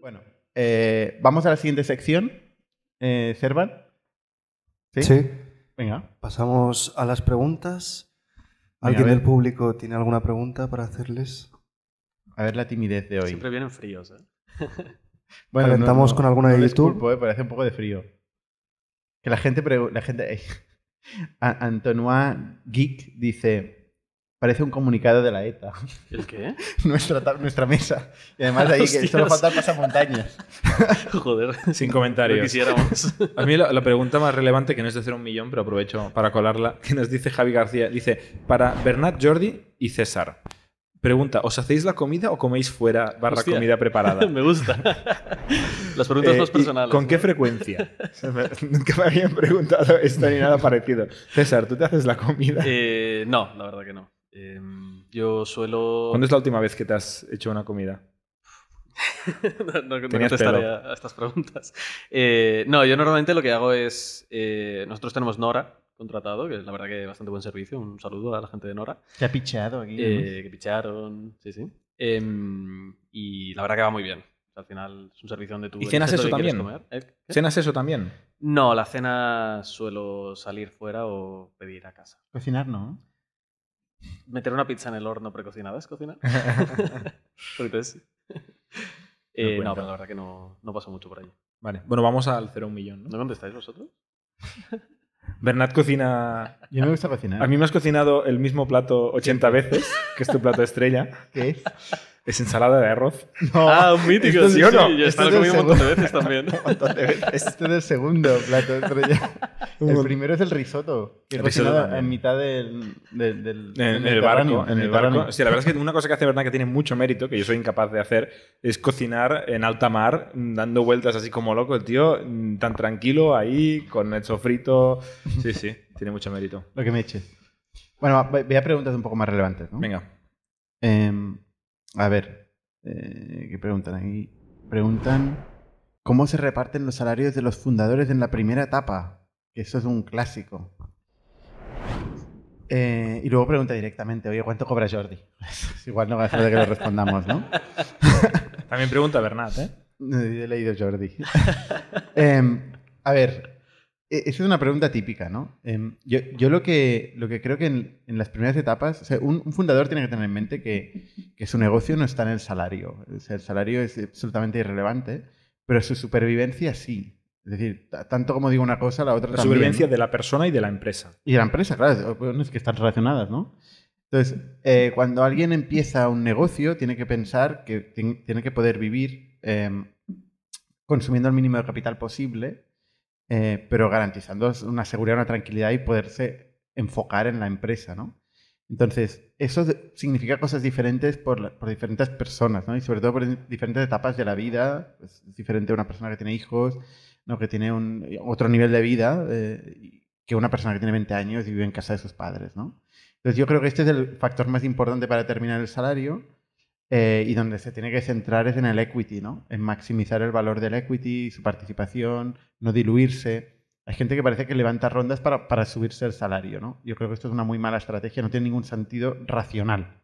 Bueno, eh, vamos a la siguiente sección. Eh, Servan. ¿Sí? Sí. Venga. Pasamos a las preguntas. ¿Alguien del público tiene alguna pregunta para hacerles? A ver la timidez de hoy. Siempre vienen fríos, ¿eh? Calentamos con alguna no de YouTube. eh, pero hace un poco de frío. Que la gente... La gente eh, Antonois Geek dice... Parece un comunicado de la ETA. ¿El qué? nuestra, mesa. Y además ahí que Hostias. solo falta pasamontañas. Joder. Sin Lo comentarios. quisiéramos. A mí la, la pregunta más relevante, que no es de hacer un millón, pero aprovecho para colarla, que nos dice Javi García. Dice, para Bernat, Jordi y César. Pregunta, ¿os hacéis la comida o coméis fuera barra Hostia. comida preparada? Me gusta. Las preguntas Eh, más ¿y personales. ¿Con ¿no? qué frecuencia? Nunca me habían preguntado esto ni nada parecido. César, ¿tú te haces la comida? Eh, no, la verdad que no. Eh, yo suelo. ¿Cuándo es la última vez que te has hecho una comida? no, no- no Tenías contestaré a, a estas preguntas. Eh, no, yo normalmente lo que hago es. eh, nosotros tenemos Nora contratado, que es la verdad que bastante buen servicio. Un saludo a la gente de Nora. Se ha picheado aquí. eh, que picharon, sí, sí. Em, y la verdad que va muy bien. Al final es un servicio donde tú. ¿Y cenas eso que también? comer. ¿Eh? ¿Cenas eso también? No, la cena suelo salir fuera o pedir a casa. Cocinar no. Meter una pizza en el horno precocinada es cocinar. Sí. Eh, no, pero la verdad que no, no paso mucho por allí. Vale, bueno, vamos al 0 un millón. ¿no? ¿No contestáis vosotros? Bernat cocina... Yo me gusta cocinar. A mí me has cocinado el mismo plato 80 veces, que es tu plato estrella. ¿Qué es? Es ensalada de arroz. No, ah, un mítico, esto es- sí, ¿sí no? Yo he comiendo un montón de veces también. un montón de veces. Este es el segundo plato estrella. El primero es el risotto. Que El risotto en mitad del, del, del- En, el barco. En el barco. Sí, la verdad es que una cosa que hace Bernat que tiene mucho mérito, que yo soy incapaz de hacer, es cocinar en alta mar, dando vueltas así como loco. El tío mm, tan tranquilo ahí, con el sofrito. Sí, sí, tiene mucho mérito. Lo que me eches. Bueno, voy a preguntas un poco más relevantes, ¿no? Venga. Em, a ver, eh, ¿qué preguntan aquí? Preguntan cómo se reparten los salarios de los fundadores en la primera etapa, que eso es un clásico. Eh, y luego pregunta directamente, oye, ¿cuánto cobra Jordi? Igual no va a ser de que lo respondamos, ¿no? También pregunta Bernat, ¿eh? He leído Jordi. Em, a ver, e- esa es una pregunta típica, ¿no? Em, yo yo lo, que, lo que creo que en, en las primeras etapas, o sea, un, un fundador tiene que tener en mente que, que su negocio no está en el salario. O sea, el salario es absolutamente irrelevante, pero su supervivencia sí. Es decir, ta- tanto como digo una cosa, la otra La también. supervivencia ¿no? de la persona y de la empresa. Y de la empresa, claro, bueno, es que están relacionadas, ¿no? Entonces, eh, cuando alguien empieza un negocio, tiene que pensar que tien- tiene que poder vivir eh, consumiendo el mínimo de capital posible, eh, pero garantizando una seguridad, una tranquilidad y poderse enfocar en la empresa, ¿no? Entonces, eso significa cosas diferentes por, por diferentes personas, ¿no? Y sobre todo por diferentes etapas de la vida. Es diferente una persona que tiene hijos, ¿no? que tiene un, otro nivel de vida eh, que una persona que tiene 20 años y vive en casa de sus padres, ¿no? Entonces yo creo que este es el factor más importante para determinar el salario eh, y donde se tiene que centrar es en el equity, ¿no? En maximizar el valor del equity, su participación, no diluirse. Hay gente que parece que levanta rondas para, para subirse el salario, ¿no? Yo creo que esto es una muy mala estrategia, no tiene ningún sentido racional.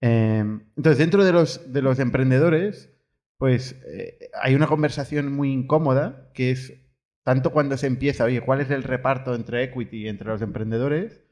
Eh, entonces, dentro de los, de los emprendedores, pues eh, hay una conversación muy incómoda que es tanto cuando se empieza, oye, ¿cuál es el reparto entre equity entre los emprendedores?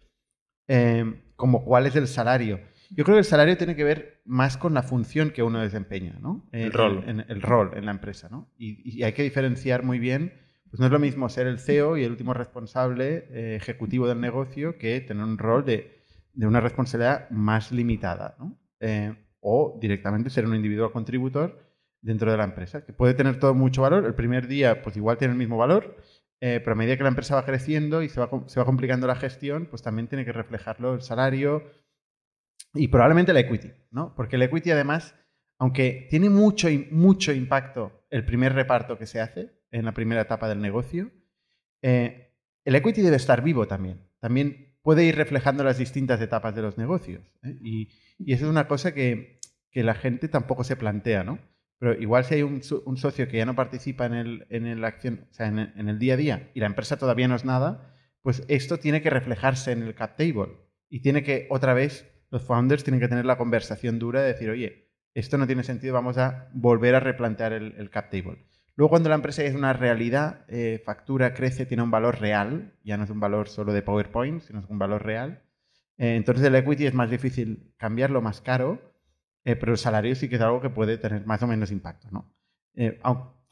Eh, como cuál es el salario. Yo creo que el salario tiene que ver más con la función que uno desempeña, ¿no? El rol. En, en el rol en la empresa, ¿no? Y, y hay que diferenciar muy bien, pues no es lo mismo ser el CEO y el último responsable eh, ejecutivo del negocio que tener un rol de, de una responsabilidad más limitada, ¿no? Eh, o directamente ser un individual contributor dentro de la empresa, que puede tener todo mucho valor. El primer día, pues igual tiene el mismo valor, eh, pero a medida que la empresa va creciendo y se va, se va complicando la gestión, pues también tiene que reflejarlo el salario y probablemente el equity, ¿no? Porque el equity además, aunque tiene mucho, mucho impacto el primer reparto que se hace en la primera etapa del negocio, eh, el equity debe estar vivo también. También puede ir reflejando las distintas etapas de los negocios. ¿eh? Y, eso es una cosa que, la gente tampoco se plantea, ¿no? Pero igual si hay un, so- un socio que ya no participa en el, en el acción, o sea, en el día a día y la empresa todavía no es nada, pues esto tiene que reflejarse en el cap table y tiene que otra vez los founders tienen que tener la conversación dura de decir, oye, esto no tiene sentido, vamos a volver a replantear el, cap table. Luego, cuando la empresa es una realidad, eh, factura, crece, tiene un valor real, ya no es un valor solo de PowerPoint, sino es un valor real. Eh, entonces, el equity es más difícil cambiarlo, más caro, eh, pero el salario sí que es algo que puede tener más o menos impacto. ¿no?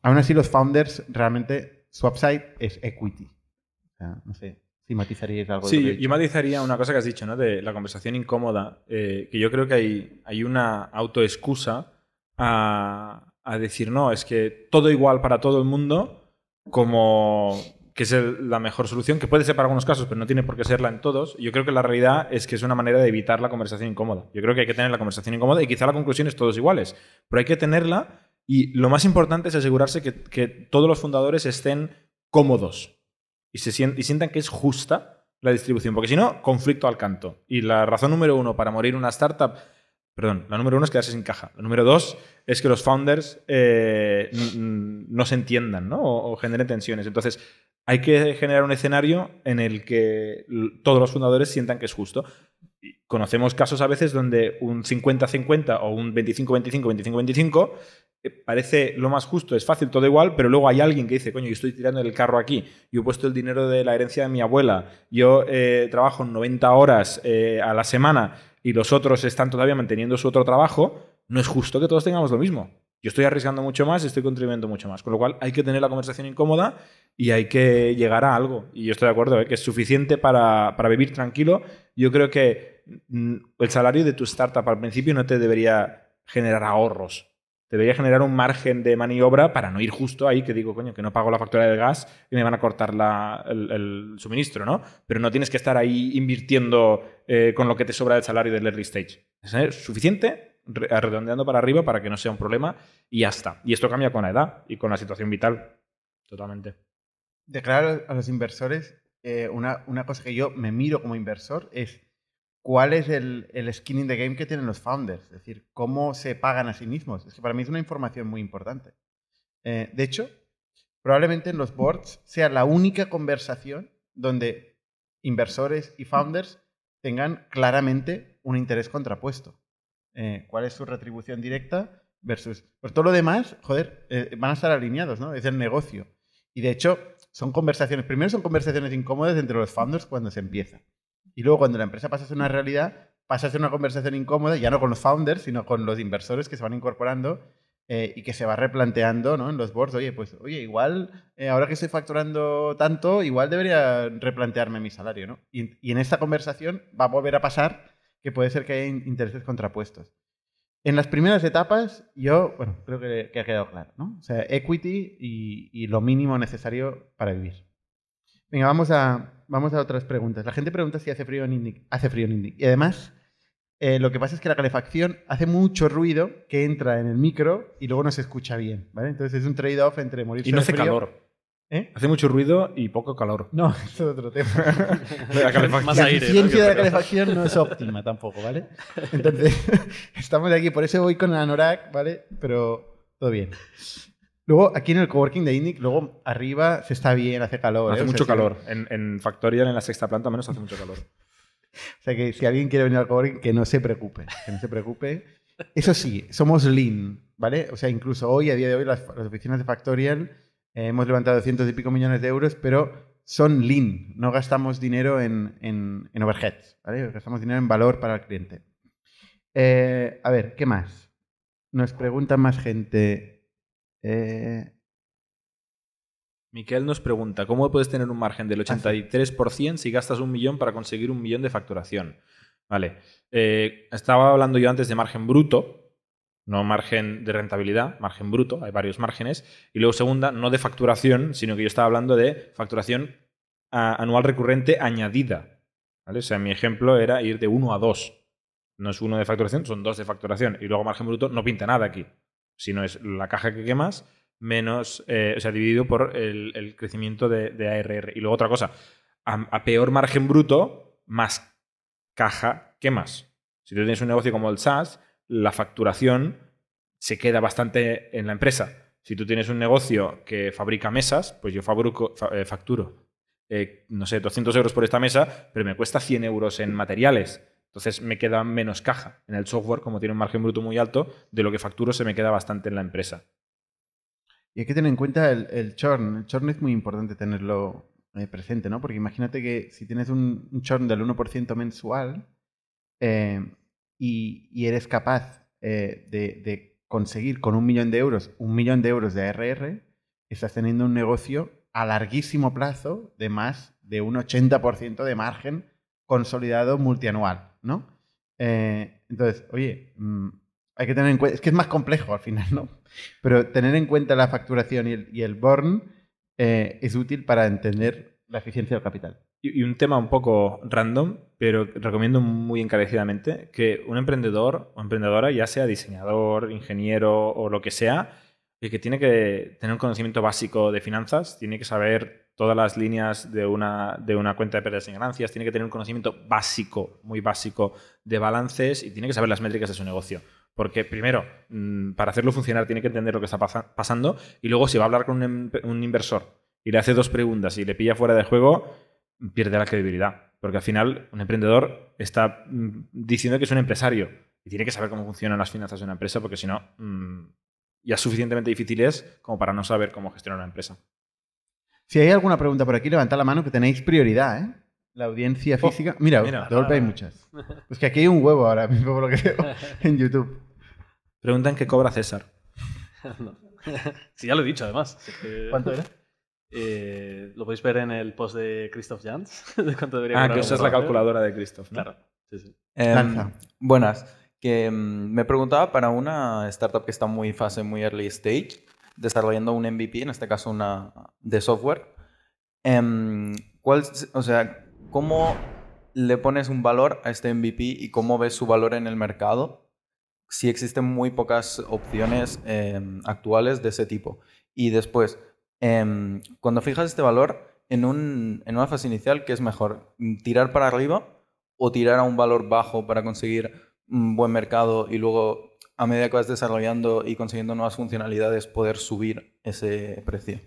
aún así, los founders realmente su upside es equity. O sea, no sé, si matizaríais algo. Sí, yo matizaría una cosa que has dicho, ¿no? De la conversación incómoda, que yo creo que hay, hay una autoexcusa a, a decir, no, es que todo igual para todo el mundo, como que es la mejor solución, que puede ser para algunos casos, pero no tiene por qué serla en todos. Yo creo que la realidad es que es una manera de evitar la conversación incómoda. Yo creo que hay que tener la conversación incómoda y quizá la conclusión es todos iguales, pero hay que tenerla y lo más importante es asegurarse que, que todos los fundadores estén cómodos y, se sientan, y sientan que es justa la distribución, porque si no, conflicto al canto. Y la razón número uno para morir una startup Perdón, la número uno es quedarse sin caja. La número dos es que los founders eh, no se entiendan ¿no? O, generen tensiones. Entonces, hay que generar un escenario en el que todos los fundadores sientan que es justo. Conocemos casos a veces donde un 50-50 o un 25-25, 25-25 eh, parece lo más justo, es fácil, todo igual, pero luego hay alguien que dice, coño, yo estoy tirando el carro aquí, yo he puesto el dinero de la herencia de mi abuela, yo eh, trabajo 90 horas a la semana y los otros están todavía manteniendo su otro trabajo, no es justo que todos tengamos lo mismo. Yo estoy arriesgando mucho más y estoy contribuyendo mucho más. Con lo cual hay que tener la conversación incómoda y hay que llegar a algo. Y yo estoy de acuerdo, ¿eh? que es suficiente para, para, vivir tranquilo. Yo creo que mm, el salario de tu startup al principio no te debería generar ahorros debería generar un margen de maniobra para no ir justo ahí que digo, coño, que no pago la factura del gas y me van a cortar el, suministro, ¿no? Pero no tienes que estar ahí invirtiendo eh, con lo que te sobra del salario del early stage. Es suficiente, redondeando para arriba para que no sea un problema y ya está. Y esto cambia con la edad y con la situación vital. Totalmente. Declarar a los inversores, eh, una, una cosa que yo me miro como inversor es cuál es el, skin in the game que tienen los founders, es decir, cómo se pagan a sí mismos. Es que para mí es una información muy importante. Eh, de hecho, probablemente en los boards sea la única conversación donde inversores y founders tengan claramente un interés contrapuesto. Eh, ¿Cuál es su retribución directa versus... Por todo lo demás, joder, eh, van a estar alineados, ¿no? Es el negocio. Y de hecho, son conversaciones, primero son conversaciones incómodas entre los founders cuando se empieza. Y luego cuando la empresa pasa a ser una realidad, pasa a ser una conversación incómoda, ya no con los founders, sino con los inversores que se van incorporando eh, y que se va replanteando ¿no? en los boards, oye, pues, oye, igual, eh, ahora que estoy facturando tanto, igual debería replantearme mi salario, ¿no? Y, y, en esta conversación va a volver a pasar que puede ser que haya intereses contrapuestos. En las primeras etapas, yo, bueno, creo que, ha quedado claro, ¿no? O sea, equity y, y lo mínimo necesario para vivir. Venga, vamos a, vamos a otras preguntas. La gente pregunta si hace frío en Indic. Hace frío en Indic. Y además, eh, lo que pasa es que la calefacción hace mucho ruido que entra en el micro y luego no se escucha bien. ¿vale? Entonces es un trade-off entre morirse Y no hace calor. ¿Eh? Hace mucho ruido y poco calor. No, eso es otro tema. la, calefacción. la eficiencia de la calefacción no es óptima tampoco, ¿vale? Entonces, estamos aquí, por eso voy con la Anorak, ¿vale? Pero todo bien. Luego, aquí en el coworking de Indic, luego arriba se está bien, hace calor. Hace ¿eh? mucho calor. En, en, Factorial, en la sexta planta, menos hace mucho calor. o sea que si alguien quiere venir al coworking, que no se preocupe. Que no se preocupe. Eso sí, somos lean, ¿vale? O sea, incluso hoy, a día de hoy, las, oficinas de Factorial eh, hemos levantado cientos y pico millones de euros, pero son lean. No gastamos dinero en, en, en overheads, ¿vale? Gastamos dinero en valor para el cliente. Eh, a ver, ¿qué más? Nos pregunta más gente. Eh... Miquel nos pregunta, ¿cómo puedes tener un margen del 83% si gastas un millón para conseguir un millón de facturación? Vale. Eh, estaba hablando yo antes de margen bruto, no margen de rentabilidad, margen bruto, hay varios márgenes. Y luego segunda, no de facturación, sino que yo estaba hablando de facturación anual recurrente añadida. ¿Vale? O sea, mi ejemplo era ir de 1 a 2. No es uno de facturación, son dos de facturación. Y luego margen bruto no pinta nada aquí sino es la caja que quemas menos, eh, o sea, dividido por el, crecimiento de, ARR. Y luego otra cosa, a, peor margen bruto, más caja quemas. Si tú tienes un negocio como el SaaS, la facturación se queda bastante en la empresa. Si tú tienes un negocio que fabrica mesas, pues yo fabrico, eh, facturo, eh, no sé, 200 euros por esta mesa, pero me cuesta 100 euros en materiales. Entonces me queda menos caja. En el software, como tiene un margen bruto muy alto, de lo que facturo se me queda bastante en la empresa. Y hay que tener en cuenta el, churn. El churn es muy importante tenerlo eh, presente, ¿no? Porque imagínate que si tienes un, churn del 1% mensual eh, y, eres capaz eh, de, conseguir con un millón de euros un millón de euros de ARR, estás teniendo un negocio a larguísimo plazo de más de un 80% de margen consolidado multianual, ¿no? entonces, oye, mm, hay que tener en cuenta, es que es más complejo al final, ¿no? Pero tener en cuenta la facturación y el, y el burn eh, es útil para entender la eficiencia del capital. Y, un tema un poco random, pero recomiendo muy encarecidamente que un emprendedor o emprendedora, ya sea diseñador, ingeniero o lo que sea, que tiene que tener un conocimiento básico de finanzas, tiene que saber todas las líneas de una, de una cuenta de pérdidas y ganancias, tiene que tener un conocimiento básico, muy básico de balances y tiene que saber las métricas de su negocio. Porque primero, mm, para hacerlo funcionar tiene que entender lo que está pasando y luego si va a hablar con un, inversor y le hace dos preguntas y le pilla fuera de juego, pierde la credibilidad. Porque al final un emprendedor está mm, diciendo que es un empresario y tiene que saber cómo funcionan las finanzas de una empresa porque si no, mm, ya suficientemente difícil es como para no saber cómo gestionar una empresa. Si hay alguna pregunta por aquí, levantad la mano que tenéis prioridad, ¿eh? La audiencia oh, física. mira, de golpe hay muchas. Pues que aquí hay un huevo ahora mismo, por lo que veo en YouTube. Preguntan qué cobra César. Sí, ya lo he dicho, además. ¿Cuánto era? Eh, lo podéis ver en el post de Christoph Jans. de cuánto debería ah, que esa es la calculadora de Christoph. Claro. Sí, sí. Em, buenas. Que mm, me preguntaba para una startup que está muy fase, muy early stage, desarrollando un MVP, en este caso una de software. Em, ¿cuál, o sea, ¿cómo le pones un valor a este MVP y cómo ves su valor en el mercado? Si existen muy pocas opciones em, actuales de ese tipo. Y después, em, cuando fijas este valor en, un, en una fase inicial, ¿qué es mejor? ¿Tirar para arriba o tirar a un valor bajo para conseguir buen mercado y luego a medida que vas desarrollando y consiguiendo nuevas funcionalidades poder subir ese precio?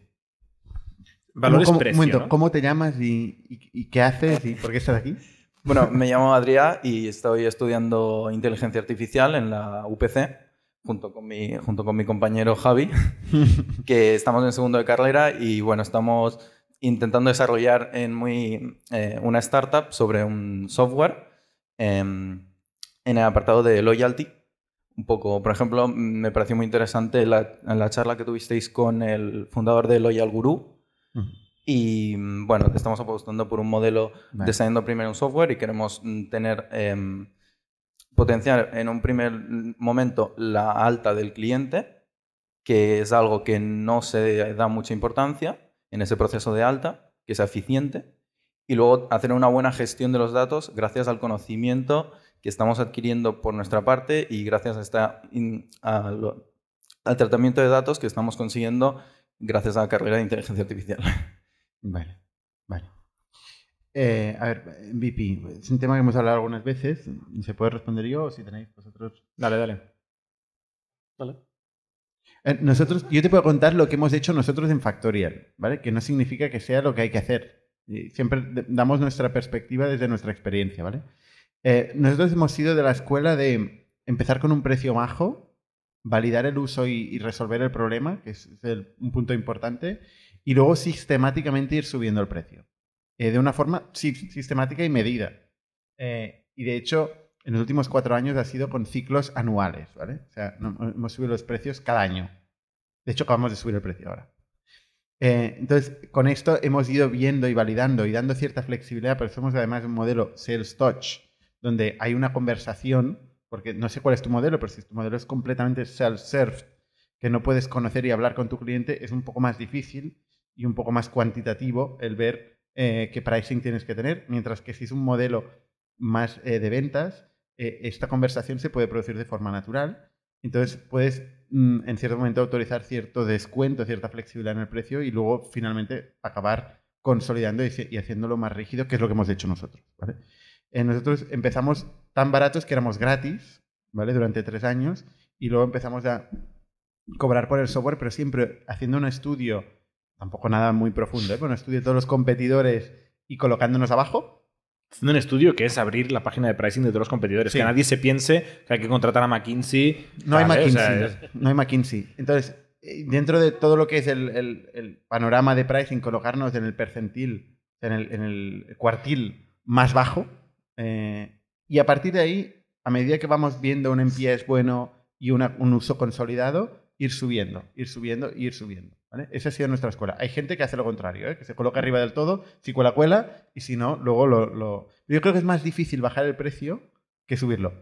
Valores ¿Cómo, precio, ¿Cómo te llamas y, qué haces y por qué estás aquí? Bueno, me llamo Adrià y estoy estudiando inteligencia artificial en la UPC junto con mi, junto con mi compañero Javi, que estamos en segundo de carrera y bueno, estamos intentando desarrollar en muy, eh, una startup sobre un software em, en el apartado de loyalty. Un poco, por ejemplo, me pareció muy interesante la, la charla que tuvisteis con el fundador de Loyal Guru, y mm, bueno, estamos apostando por un modelo diseñando primero un software y queremos mm, tener, em, potenciar en un primer momento la alta del cliente, que es algo que no se da mucha importancia en ese proceso de alta, que sea eficiente, y luego hacer una buena gestión de los datos gracias al conocimiento que estamos adquiriendo por nuestra parte y gracias a esta, al tratamiento de datos que estamos consiguiendo gracias a la carrera de inteligencia artificial. Vale, vale. Eh, a ver, MVP, es un tema que hemos hablado algunas veces. ¿Se puede responder yo o si tenéis vosotros? Dale, dale. Vale. Eh, nosotros, yo te puedo contar lo que hemos hecho nosotros en Factorial, ¿vale? Que no significa que sea lo que hay que hacer. Siempre damos nuestra perspectiva desde nuestra experiencia, ¿vale? Eh, nosotros hemos sido de la escuela de empezar con un precio bajo validar el uso y, resolver el problema, que es, un punto importante, y luego sistemáticamente ir subiendo el precio. Eh, de una forma sistemática y medida. Eh, y de hecho, en los últimos cuatro años ha sido con ciclos anuales, ¿vale? O sea, hemos subido los precios cada año. De hecho, acabamos de subir el precio ahora. Entonces, con esto hemos ido viendo y validando y dando cierta flexibilidad, pero somos además un modelo Sales Touch, donde hay una conversación porque no sé cuál es tu modelo, pero si tu modelo es completamente self-serve, que no puedes conocer y hablar con tu cliente, es un poco más difícil y un poco más cuantitativo el ver eh, qué pricing tienes que tener, mientras que si es un modelo más eh, de ventas, eh, esta conversación se puede producir de forma natural. Entonces puedes mm, en cierto momento autorizar cierto descuento, cierta flexibilidad en el precio y luego finalmente acabar consolidando y, haciéndolo más rígido, que es lo que hemos hecho nosotros. Eh, nosotros empezamos tan baratos que éramos gratis, ¿vale? Durante tres años y luego empezamos a cobrar por el software, pero siempre haciendo un estudio, tampoco nada muy profundo, ¿eh? pero un estudio de todos los competidores y colocándonos abajo. haciendo un estudio que es abrir la página de pricing de todos los competidores. Sí. Que nadie se piense que hay que contratar a McKinsey. No hay McKinsey. sea, es- No hay McKinsey. Entonces, eh, dentro de todo lo que es el, el- el panorama de pricing, colocarnos en el percentil, en el, en el cuartil más bajo. Eh, y a partir de ahí, a medida que vamos viendo un NPS bueno y una- un uso consolidado, ir subiendo, ir subiendo, ir subiendo. ¿vale? Esa ha sido nuestra escuela. Hay gente que hace lo contrario, ¿eh? que se coloca arriba del todo, si cuela, cuela, y si no, luego lo, lo- Yo creo que es más difícil bajar el precio que subirlo.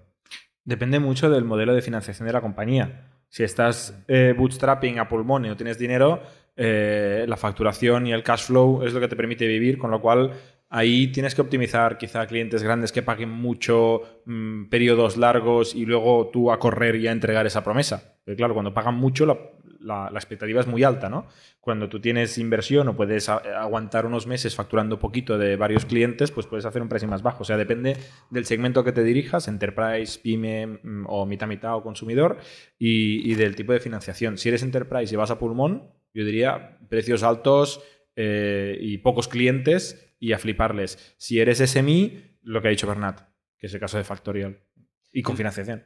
Depende mucho del modelo de financiación de la compañía. Si estás eh, bootstrapping a pulmón y no tienes dinero, eh, la facturación y el cash flow es lo que te permite vivir, con lo cual ahí tienes que optimizar quizá clientes grandes que paguen mucho, mm, periodos largos y luego tú a correr y a entregar esa promesa. Porque claro, cuando pagan mucho la, la- expectativa es muy alta, ¿no? Cuando tú tienes inversión o puedes aguantar unos meses facturando poquito de varios clientes, pues puedes hacer un precio más bajo. O sea, depende del segmento que te dirijas, enterprise, pyme mm, o mitad mitad o consumidor, y, y del tipo de financiación. Si eres enterprise y vas a pulmón, yo diría precios altos eh, y pocos clientes y a fliparles. Si eres SMI, lo que ha dicho Bernat, que es el caso de Factorial. Y con financiación.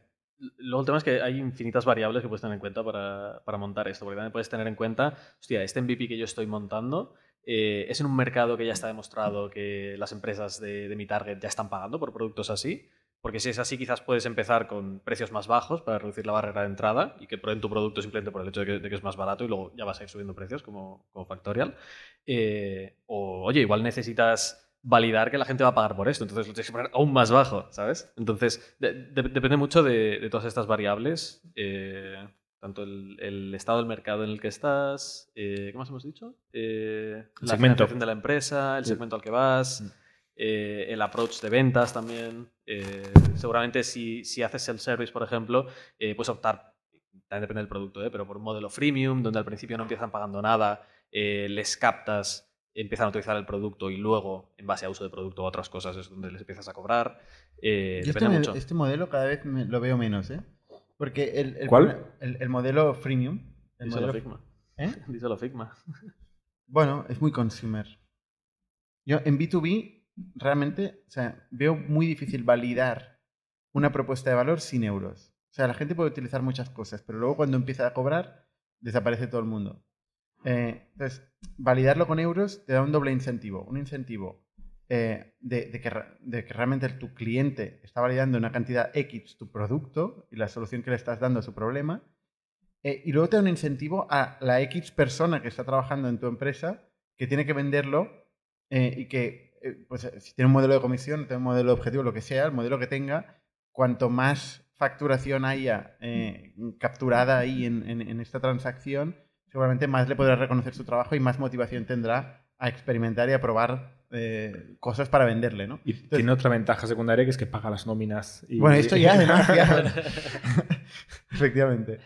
Luego el tema es que hay infinitas variables que puedes tener en cuenta para, para montar esto, porque también puedes tener en cuenta, hostia, este MVP que yo estoy montando eh, es en un mercado que ya está demostrado que las empresas de, de mi target ya están pagando por productos así, porque si es así quizás puedes empezar con precios más bajos para reducir la barrera de entrada y que prueben tu producto simplemente por el hecho de que, de que es más barato y luego ya vas a ir subiendo precios como, como Factorial. Eh, o, oye, igual necesitas validar que la gente va a pagar por esto, entonces lo tienes que poner aún más bajo, ¿sabes? Entonces, de- de- depende mucho de, todas estas variables, eh, tanto el, el estado del mercado en el que estás, eh, ¿qué más hemos dicho? La Segmento. financiación de la empresa, el segmento al que vas, Mm. el approach de ventas también. Eh, seguramente si, si haces self-service, por ejemplo, eh, puedes optar, también depende del producto, ¿eh? pero por un modelo freemium, donde al principio no empiezan pagando nada, eh, les captas, empiezan a utilizar el producto y luego, en base a uso de producto o otras cosas, es donde les empiezas a cobrar. Eh, Yo depende este, mucho. este modelo cada vez me- lo veo menos, ¿eh? Porque el, el- ¿Cuál? El, el modelo freemium. El Díselo modelo, Figma. ¿eh? Díselo Figma. Bueno, es muy consumer. Yo en B2B realmente o sea, veo muy difícil validar una propuesta de valor sin euros. O sea, la gente puede utilizar muchas cosas, pero luego cuando empieza a cobrar, desaparece todo el mundo. Eh, entonces, validarlo con euros te da un doble incentivo. Un incentivo eh, de, que, realmente tu cliente está validando una cantidad X tu producto y la solución que le estás dando a su problema. Eh, y luego te da un incentivo a la X persona que está trabajando en tu empresa que tiene que venderlo y que, pues, eh, si tiene un modelo de comisión, tiene un modelo de objetivo, lo que sea, el modelo que tenga, cuanto más facturación haya eh, capturada ahí en, en- en esta transacción, seguramente más le podrá reconocer su trabajo y más motivación tendrá a experimentar y a probar eh, cosas para venderle, ¿no? Y tiene otra ventaja secundaria que es que paga las nóminas. y- Bueno, esto ya además, ya- Efectivamente.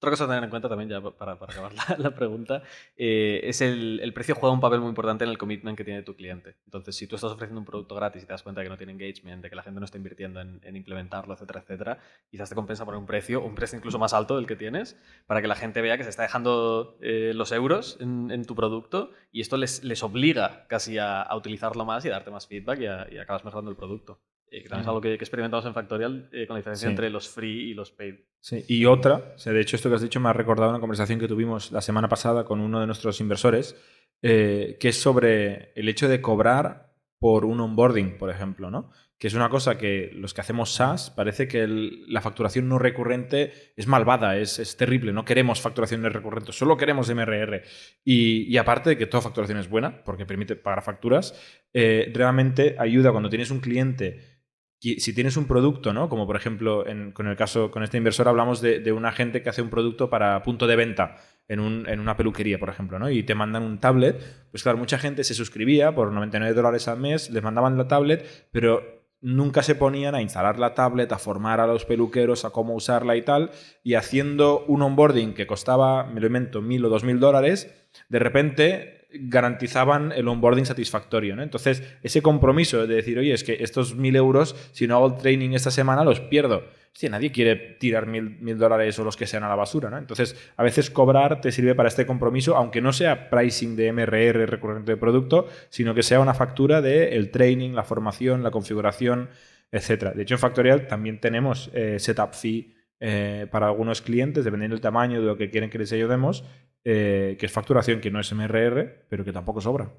Otra cosa a tener en cuenta también, ya para, acabar la, pregunta, eh, es el, el precio juega un papel muy importante en el commitment que tiene tu cliente. Entonces, si tú estás ofreciendo un producto gratis y te das cuenta que no tiene engagement, de que la gente no está invirtiendo en, en implementarlo, etcétera, etcétera, quizás te compensa poner un precio, un precio incluso más alto del que tienes, para que la gente vea que se está dejando eh, los euros en, tu producto y esto les, obliga casi a, utilizarlo más y a darte más feedback y acabas mejorando el producto. Eh, que también es algo que, que experimentamos en Factorial eh, con la diferencia Sí. entre los free y los paid. Sí, Y otra, o sea, de hecho esto que has dicho me ha recordado una conversación que tuvimos la semana pasada con uno de nuestros inversores, eh, que es sobre el hecho de cobrar por un onboarding, por ejemplo, ¿no? Que es una cosa que los que hacemos SaaS parece que el- la facturación no recurrente es malvada, es, es terrible, no queremos facturaciones recurrentes, solo queremos MRR. Y, y aparte de que toda facturación es buena, porque permite pagar facturas, eh, realmente ayuda cuando tienes un cliente si tienes un producto, ¿no? Como por ejemplo, con el caso, con este inversor hablamos de, de una gente que hace un producto para punto de venta en, un- en una peluquería, por ejemplo, ¿no? Y te mandan un tablet. Pues claro, mucha gente se suscribía por 99 dólares al mes, les mandaban la tablet, pero nunca se ponían a instalar la tablet, a formar a los peluqueros, a cómo usarla y tal. Y haciendo un onboarding que costaba, me lo invento, mil o dos mil dólares, de repente garantizaban el onboarding satisfactorio. ¿no? Entonces, ese compromiso de decir, oye, es que estos mil euros, si no hago el training esta semana, los pierdo. sí, nadie quiere tirar mil, dólares o los que sean a la basura, ¿no? Entonces, a veces cobrar te sirve para este compromiso, aunque no sea pricing de MRR recurrente de producto, sino que sea una factura de el training, la formación, la configuración, etc. De hecho, en Factorial también tenemos eh, setup fee eh, para algunos clientes, dependiendo del tamaño de lo que quieren que les ayudemos, eh, que es facturación que no es MRR, pero que tampoco sobra.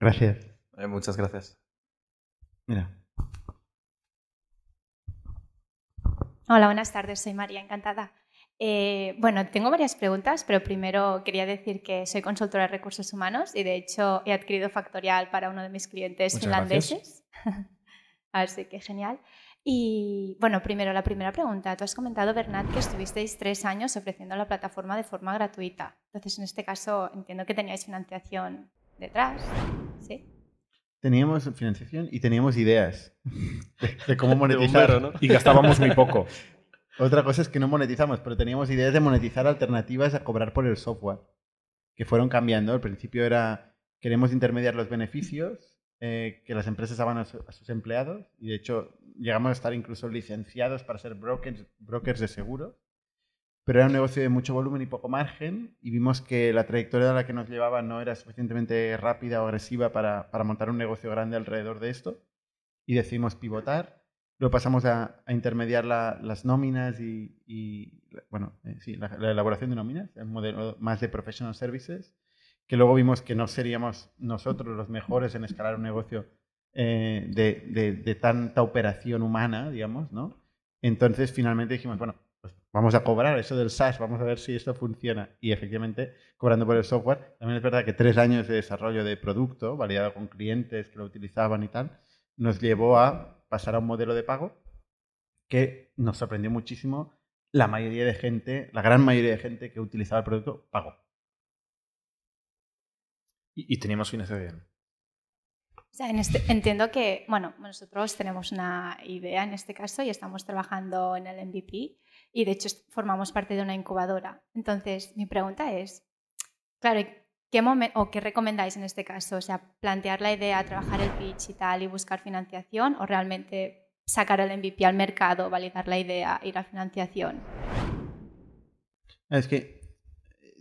Gracias. muchas gracias. Mira. Hola, buenas tardes. Soy María, encantada. Eh, bueno, tengo varias preguntas, pero primero quería decir que soy consultora de recursos humanos y de hecho he adquirido Factorial para uno de mis clientes finlandeses. Así que genial. Y bueno, primero la primera pregunta. Tú has comentado, Bernat, que estuvisteis tres años ofreciendo la plataforma de forma gratuita. Entonces, en este caso, entiendo que teníais financiación detrás. ¿Sí? Teníamos financiación y teníamos ideas de, cómo monetizar. ¿no? Y gastábamos muy poco. Otra cosa es que no monetizamos, pero teníamos ideas de monetizar alternativas a cobrar por el software, que fueron cambiando. Al principio era, queremos intermediar los beneficios eh, que las empresas daban a, sus empleados, y de hecho llegamos a estar incluso licenciados para ser brokers, brokers de seguros, pero era un negocio de mucho volumen y poco margen, y vimos que la trayectoria a la que nos llevaba no era suficientemente rápida o agresiva para, para montar un negocio grande alrededor de esto, y decidimos pivotar. Luego pasamos a, intermediar las nóminas y, bueno, eh, sí, la, elaboración de nóminas, el modelo más de professional services, que luego vimos que no seríamos nosotros los mejores en escalar un negocio eh, de, tanta operación humana, digamos, ¿no? Entonces finalmente dijimos, bueno, pues vamos a cobrar eso del SaaS, vamos a ver si esto funciona. Y efectivamente, cobrando por el software, también es verdad que tres años de desarrollo de producto, validado con clientes que lo utilizaban y tal, nos llevó a pasar a un modelo de pago que nos sorprendió muchísimo. La mayoría de gente, la gran mayoría de gente que utilizaba el producto, pagó. Y, teníamos financiación. O sea, en este, entiendo que, bueno, nosotros tenemos una idea en este caso y estamos trabajando en el MVP y de hecho formamos parte de una incubadora. Entonces, mi pregunta es, claro, ¿Qué o qué recomendáis en este caso? O sea, plantear la idea, trabajar el pitch y tal y buscar financiación o realmente sacar el MVP al mercado, validar la idea, ir a financiación. Es que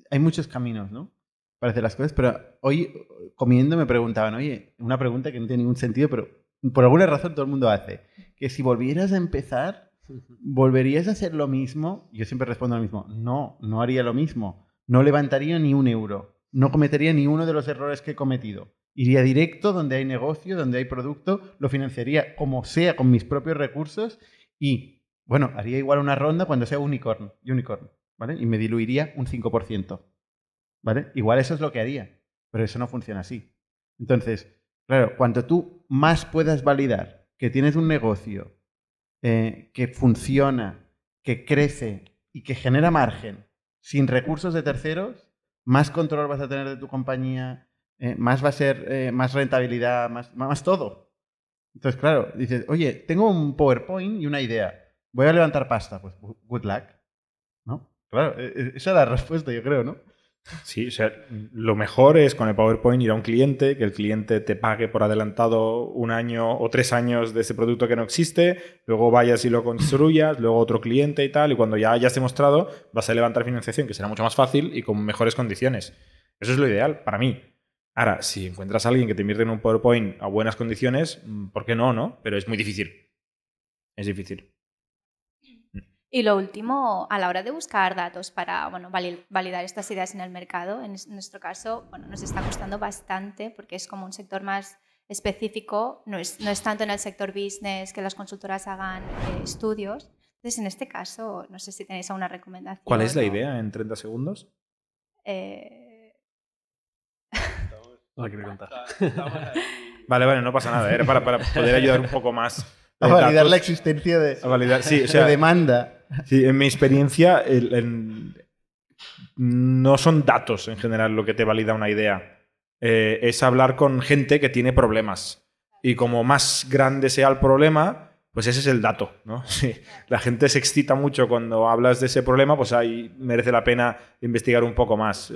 hay muchos caminos, ¿no? Para hacer las cosas, pero hoy comiendo me preguntaban, oye, una pregunta que no tiene ningún sentido, pero por alguna razón todo el mundo hace, que si volvieras a empezar, ¿volverías a hacer lo mismo? Yo siempre respondo lo mismo, no, no haría lo mismo, no levantaría ni un euro no cometería ni uno de los errores que he cometido. Iría directo donde hay negocio, donde hay producto, lo financiaría como sea con mis propios recursos y, bueno, haría igual una ronda cuando sea unicorn, unicorn ¿vale? Y me diluiría un 5%, ¿vale? Igual eso es lo que haría, pero eso no funciona así. Entonces, claro, cuanto tú más puedas validar que tienes un negocio eh, que funciona, que crece y que genera margen sin recursos de terceros, más control vas a tener de tu compañía, eh, más va a ser, eh, más rentabilidad, más, más todo. Entonces, claro, dices, oye, tengo un PowerPoint y una idea. Voy a levantar pasta. Pues, good luck. ¿No? Claro, e, e, esa es la respuesta, yo creo, ¿no? Sí, o sea, lo mejor es con el PowerPoint ir a un cliente, que el cliente te pague por adelantado un año o tres años de ese producto que no existe, luego vayas y lo construyas, luego otro cliente y tal, y cuando ya hayas demostrado vas a levantar financiación, que será mucho más fácil y con mejores condiciones. Eso es lo ideal para mí. Ahora, si encuentras a alguien que te invierte en un PowerPoint a buenas condiciones, mm, ¿por qué no, no? Pero es muy difícil. Es difícil. Y lo último, a la hora de buscar datos para bueno, validar estas ideas en el mercado, en nuestro caso bueno, nos está costando bastante porque es como un sector más específico, no es, no es tanto en el sector business que las consultoras hagan eh, estudios. Entonces, en este caso, no sé si tenéis alguna recomendación. ¿Cuál es la idea en 30 segundos? Eh... No quiero contar. Vale, vale, no pasa nada. Era para, para poder ayudar un poco más. A validar la existencia de, a validar, sí, o sea, de demanda. Sí, en mi experiencia, no son datos en general lo que te valida una idea. Eh, es hablar con gente que tiene problemas. Y como más grande sea el problema, pues ese es el dato. Si la gente se excita mucho cuando hablas de ese problema, pues ahí merece la pena investigar un poco más.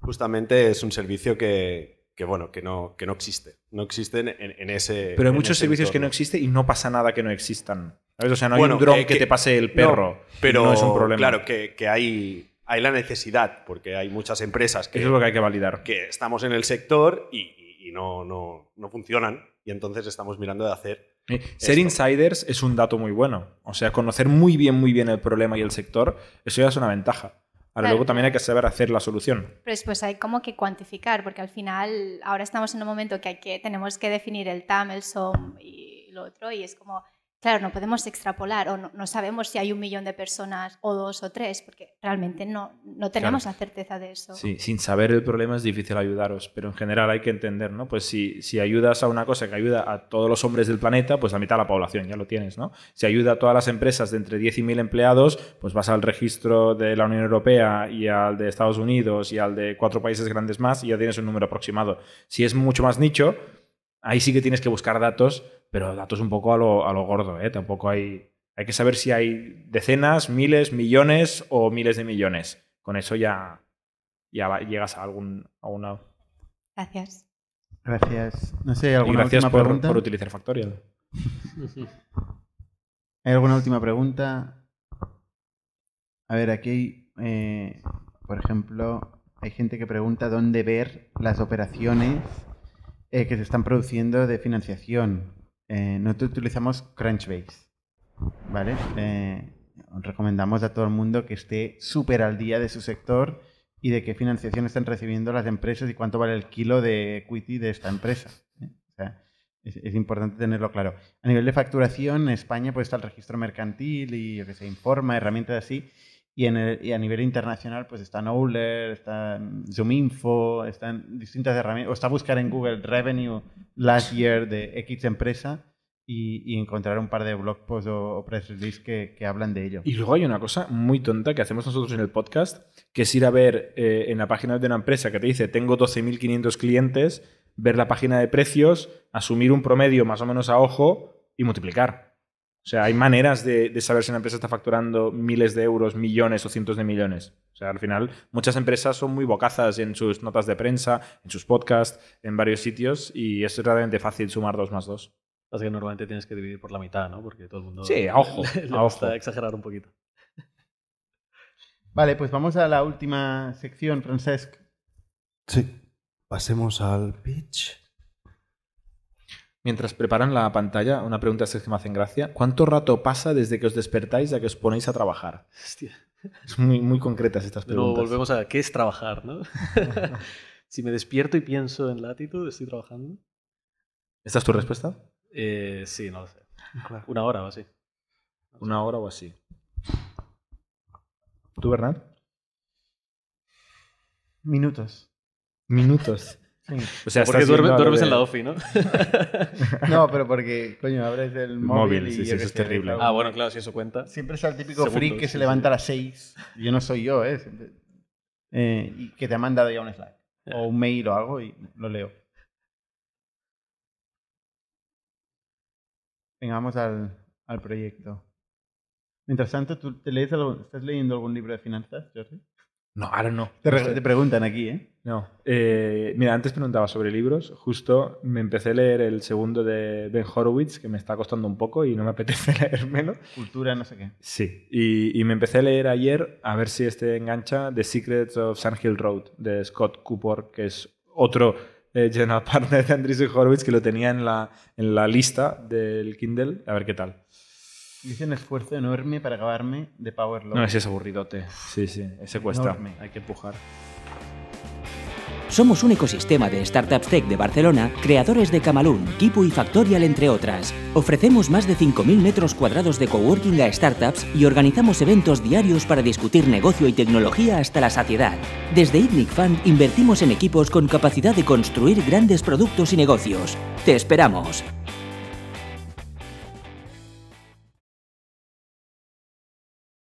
Justamente, es un servicio que, que bueno, que no, que no existe. No existen en, ese. Pero hay muchos servicios que no existen y no pasa nada que no existan. O sea, no hay un dron que, te pase el perro. pero no es un problema. Claro, que, hay, hay la necesidad, porque hay muchas empresas que. Eso es lo que hay que validar. Que estamos en el sector y, no, no, no funcionan. Y entonces estamos mirando de hacer ser insiders es un dato muy bueno. O sea, conocer muy bien, muy bien el problema y el sector, eso ya es una ventaja. Ahora luego también hay que saber hacer la solución. Pero después hay como que cuantificar, porque al final ahora estamos en un momento que, hay que tenemos que definir el TAM, el SOM y lo otro, y es como Claro, no podemos extrapolar o no, sabemos si hay un millón de personas o dos o tres, porque realmente no, no tenemos la certeza de eso. Sí, sin saber el problema es difícil ayudaros, pero en general hay que entender, ¿no? Pues si, si ayudas a una cosa que ayuda a todos los hombres del planeta, pues la mitad de la población, ya lo tienes, ¿no? Si ayuda a todas las empresas de entre 10 y 1000 empleados, pues vas al registro de la Unión Europea y al de Estados Unidos y al de cuatro países grandes más y ya tienes un número aproximado. Si es mucho más nicho, ahí sí que tienes que buscar datos pero datos un poco a lo, a lo gordo, ¿eh? Tampoco hay... Hay que saber si hay decenas, miles, millones o miles de millones. Con eso ya, ya llegas a algún a una... Gracias. Gracias. No sé, ¿alguna gracias última por, pregunta? por utilizar Factorial. ¿Hay alguna última pregunta? A ver, aquí, eh, por ejemplo, hay gente que pregunta dónde ver las operaciones eh, que se están produciendo de financiación. Eh, nosotros utilizamos Crunchbase, ¿vale? Eh, recomendamos a todo el mundo que esté súper al día de su sector y de qué financiación están recibiendo las empresas y cuánto vale el kilo de equity de esta empresa. ¿eh? Es, importante tenerlo claro. A nivel de facturación, en España pues, está el registro mercantil y yo que sé, informa, herramientas así. Y, en a nivel internacional, pues está Knowler, está ZoomInfo, están distintas herramientas. O está buscar en Google Revenue Last Year de X empresa y, encontrar un par de blog posts o, press release que, que, hablan de ello. Y luego hay una cosa muy tonta que hacemos nosotros en el podcast, que es ir a ver eh, en la página de una empresa que te dice tengo 12.500 clientes, ver la página de precios, asumir un promedio más o menos a ojo y multiplicar. O sea, hay maneras de, saber si una empresa está facturando miles de euros, millones o cientos de millones. O sea, al final, muchas empresas son muy bocazas en sus notas de prensa, en sus podcasts, en varios sitios, y es realmente fácil sumar dos más dos. Así que normalmente tienes que dividir por la mitad, ¿no? Porque todo el mundo. Sí, a ojo. Le, exagerar un poquito. Vale, pues vamos a la última sección, Francesc. Sí. Pasemos al pitch. Mientras preparan la pantalla, una pregunta que me hacen gracia. ¿Cuánto rato pasa desde que os despertáis a que os ponéis a trabajar? Hostia. Es muy, muy concretas estas preguntas. Luego volvemos a qué es trabajar, ¿no? si me despierto y pienso en latitud, estoy trabajando. ¿Esta es tu respuesta? Eh, sí, no lo sé. Una hora o así. Una hora o así. ¿Tú, Bernard? Minutos. Minutos. O sea, porque duermes, en la OFI, ¿no? no, pero porque, coño, abres el móvil, y sí, sí, eso es terrible. Ah, bueno, claro, si eso cuenta. Siempre es el típico freak que se levanta a las 6. Yo no soy yo, ¿eh? ¿eh? Y que te ha mandado ya un Slack. O un mail o algo y lo leo. Venga, vamos al, al proyecto. Mientras tanto, ¿tú te lees ¿estás leyendo algún libro de finanzas, Jorge? No, ahora no. Te, preguntan aquí, ¿eh? No. Eh, mira, antes preguntaba sobre libros. Justo me empecé a leer el segundo de Ben Horowitz, que me está costando un poco y no me apetece leérmelo. Cultura, no sé qué. Sí. Y, me empecé a leer ayer, a ver si este engancha, The Secrets of Sun Hill Road, de Scott Cooper, que es otro eh, general partner de Andreessen Horowitz, que lo tenía en la, en la lista del Kindle. A ver qué tal. Hice un esfuerzo enorme para acabarme de Power No, ese es aburridote. Sí, sí, ese cuesta. Hay que empujar. Somos un ecosistema de startups tech de Barcelona, creadores de Camalún, Kipu y Factorial, entre otras. Ofrecemos más de 5.000 metros cuadrados de coworking a startups y organizamos eventos diarios para discutir negocio y tecnología hasta la saciedad. Desde ITNIC Fund invertimos en equipos con capacidad de construir grandes productos y negocios. ¡Te esperamos!